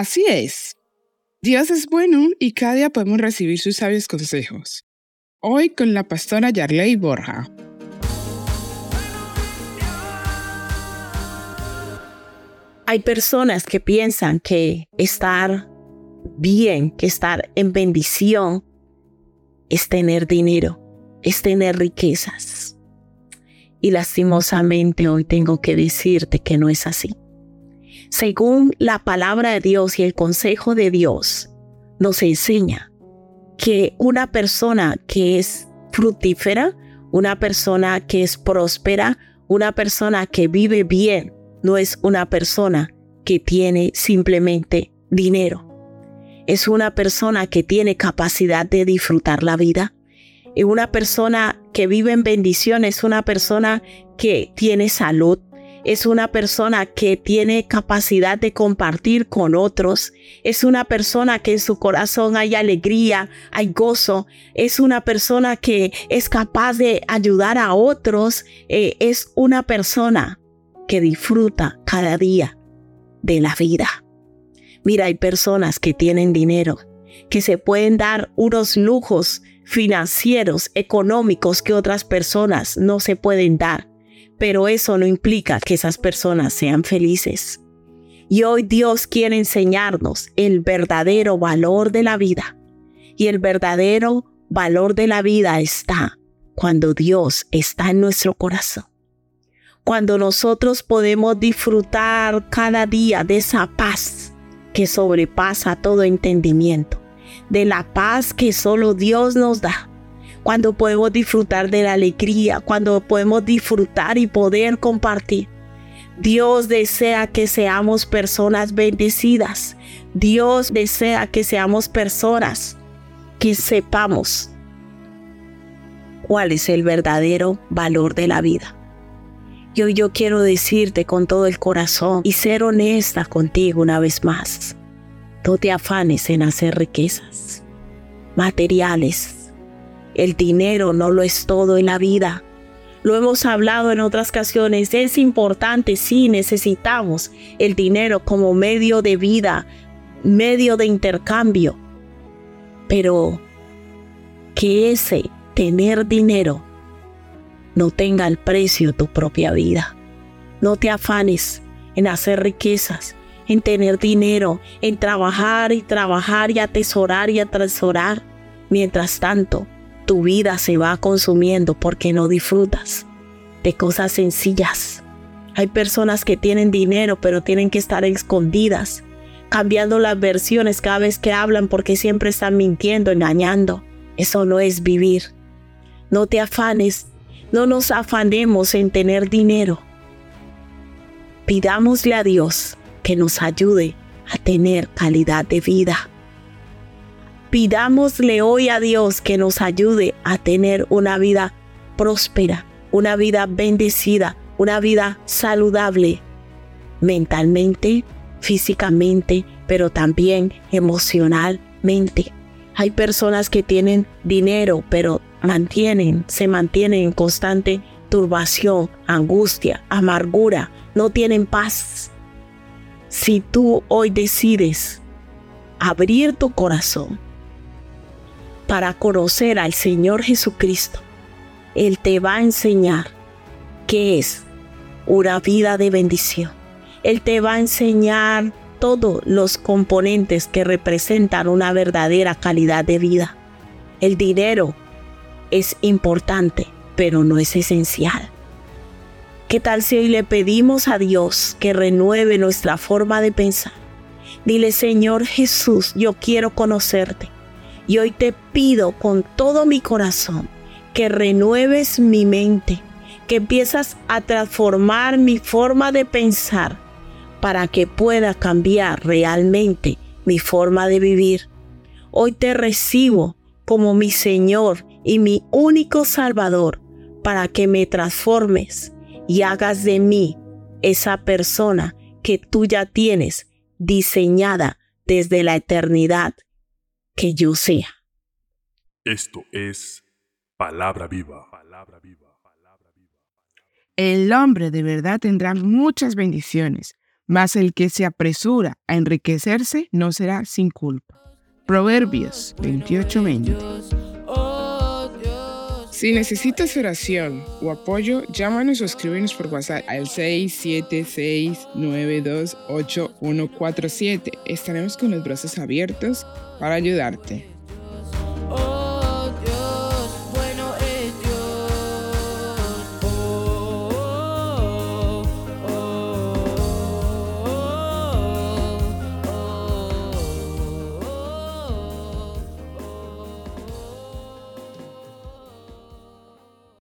Así es. Dios es bueno y cada día podemos recibir sus sabios consejos. Hoy con la pastora Yarley Borja. Hay personas que piensan que estar bien, que estar en bendición, es tener dinero, es tener riquezas. Y lastimosamente hoy tengo que decirte que no es así. Según la palabra de Dios y el consejo de Dios, nos enseña que una persona que es fructífera, una persona que es próspera, una persona que vive bien, no es una persona que tiene simplemente dinero. Es una persona que tiene capacidad de disfrutar la vida. Es una persona que vive en bendición, es una persona que tiene salud, es una persona que tiene capacidad de compartir con otros, es una persona que en su corazón hay alegría, hay gozo, es una persona que es capaz de ayudar a otros, eh, es una persona que disfruta cada día de la vida. Mira, hay personas que tienen dinero, que se pueden dar unos lujos financieros, económicos que otras personas no se pueden dar, pero eso no implica que esas personas sean felices. Y hoy Dios quiere enseñarnos el verdadero valor de la vida. Y el verdadero valor de la vida está cuando Dios está en nuestro corazón cuando nosotros podemos disfrutar cada día de esa paz que sobrepasa todo entendimiento, de la paz que solo Dios nos da, cuando podemos disfrutar de la alegría, cuando podemos disfrutar y poder compartir. Dios desea que seamos personas bendecidas. Dios desea que seamos personas que sepamos cuál es el verdadero valor de la vida. Y hoy yo quiero decirte con todo el corazón y ser honesta contigo una vez más. No te afanes en hacer riquezas materiales. El dinero no lo es todo en la vida. Lo hemos hablado en otras ocasiones. Es importante, sí, necesitamos el dinero como medio de vida, medio de intercambio. Pero que ese tener dinero no tenga el precio tu propia vida. No te afanes en hacer riquezas, en tener dinero, en trabajar y trabajar y atesorar y atesorar. Mientras tanto, tu vida se va consumiendo porque no disfrutas de cosas sencillas. Hay personas que tienen dinero pero tienen que estar escondidas, cambiando las versiones cada vez que hablan porque siempre están mintiendo, engañando. Eso no es vivir. No te afanes no nos afanemos en tener dinero. Pidámosle a Dios que nos ayude a tener calidad de vida. Pidámosle hoy a Dios que nos ayude a tener una vida próspera, una vida bendecida, una vida saludable, mentalmente, físicamente, pero también emocionalmente. Hay personas que tienen dinero, pero mantienen, se mantienen en constante turbación, angustia, amargura, no tienen paz. Si tú hoy decides abrir tu corazón para conocer al Señor Jesucristo, Él te va a enseñar qué es una vida de bendición. Él te va a enseñar todos los componentes que representan una verdadera calidad de vida. El dinero es importante, pero no es esencial. ¿Qué tal si hoy le pedimos a Dios que renueve nuestra forma de pensar? Dile, Señor Jesús, yo quiero conocerte. Y hoy te pido con todo mi corazón que renueves mi mente, que empiezas a transformar mi forma de pensar para que pueda cambiar realmente mi forma de vivir. Hoy te recibo como mi Señor y mi único Salvador para que me transformes y hagas de mí esa persona que tú ya tienes diseñada desde la eternidad que yo sea. Esto es palabra viva. El hombre de verdad tendrá muchas bendiciones, mas el que se apresura a enriquecerse no será sin culpa. Proverbios 28:20. Si necesitas oración o apoyo, llámanos o escríbenos por WhatsApp al 676928147. Estaremos con los brazos abiertos para ayudarte.